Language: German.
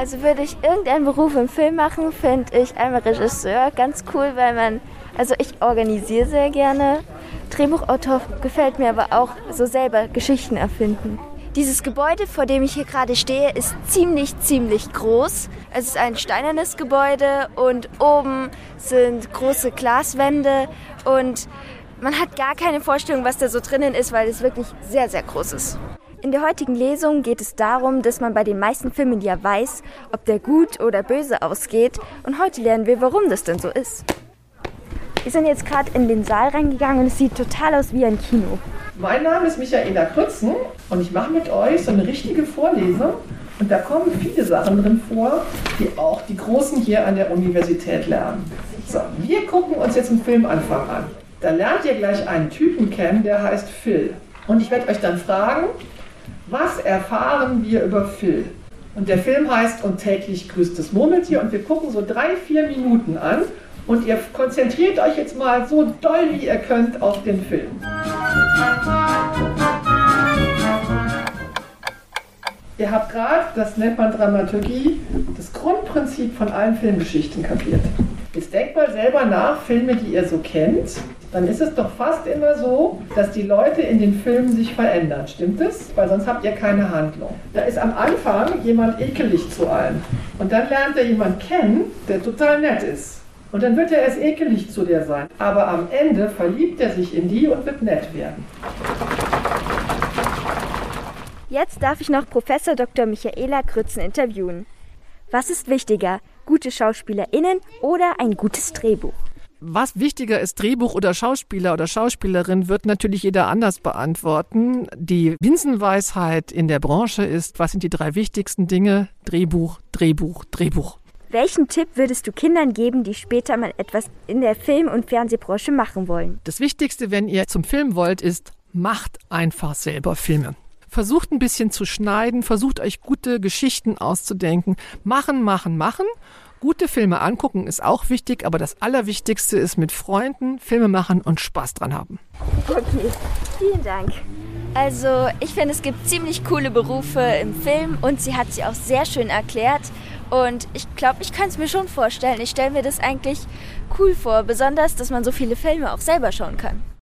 Also würde ich irgendeinen Beruf im Film machen, finde ich einmal Regisseur ganz cool, weil man, also ich organisiere sehr gerne. Drehbuchautor gefällt mir aber auch so selber Geschichten erfinden. Dieses Gebäude, vor dem ich hier gerade stehe, ist ziemlich, ziemlich groß. Es ist ein steinernes Gebäude und oben sind große Glaswände und man hat gar keine Vorstellung, was da so drinnen ist, weil es wirklich sehr, sehr groß ist. In der heutigen Lesung geht es darum, dass man bei den meisten Filmen ja weiß, ob der gut oder böse ausgeht. Und heute lernen wir, warum das denn so ist. Wir sind jetzt gerade in den Saal reingegangen und es sieht total aus wie ein Kino. Mein Name ist Michaela Krützen und ich mache mit euch so eine richtige Vorlesung. Und da kommen viele Sachen drin vor, die auch die Großen hier an der Universität lernen. So, wir gucken uns jetzt einen Filmanfang an. Da lernt ihr gleich einen Typen kennen, der heißt Phil. Und ich werde euch dann fragen, was erfahren wir über Phil? Und der Film heißt Und täglich grüßt das Murmeltier und wir gucken so drei, vier Minuten an und ihr konzentriert euch jetzt mal so doll wie ihr könnt auf den Film. Ihr habt gerade, das nennt man Dramaturgie, das Grundprinzip von allen Filmgeschichten kapiert. Jetzt denkt mal selber nach, Filme, die ihr so kennt, dann ist es doch fast immer so, dass die Leute in den Filmen sich verändern. Stimmt es? Weil sonst habt ihr keine Handlung. Da ist am Anfang jemand ekelig zu einem. Und dann lernt er jemanden kennen, der total nett ist. Und dann wird er erst ekelig zu dir sein. Aber am Ende verliebt er sich in die und wird nett werden. Jetzt darf ich noch Professor Dr. Michaela Krützen interviewen. Was ist wichtiger, gute SchauspielerInnen oder ein gutes Drehbuch? Was wichtiger ist, Drehbuch oder Schauspieler oder Schauspielerin, wird natürlich jeder anders beantworten. Die Binsenweisheit in der Branche ist, was sind die drei wichtigsten Dinge? Drehbuch, Drehbuch, Drehbuch. Welchen Tipp würdest du Kindern geben, die später mal etwas in der Film- und Fernsehbranche machen wollen? Das Wichtigste, wenn ihr zum Film wollt, ist, macht einfach selber Filme. Versucht ein bisschen zu schneiden, versucht euch gute Geschichten auszudenken. Machen, machen, machen. Gute Filme angucken ist auch wichtig, aber das Allerwichtigste ist mit Freunden Filme machen und Spaß dran haben. Okay, vielen Dank. Also, ich finde, es gibt ziemlich coole Berufe im Film und sie hat sie auch sehr schön erklärt. Und ich glaube, ich kann es mir schon vorstellen. Ich stelle mir das eigentlich cool vor, besonders, dass man so viele Filme auch selber schauen kann.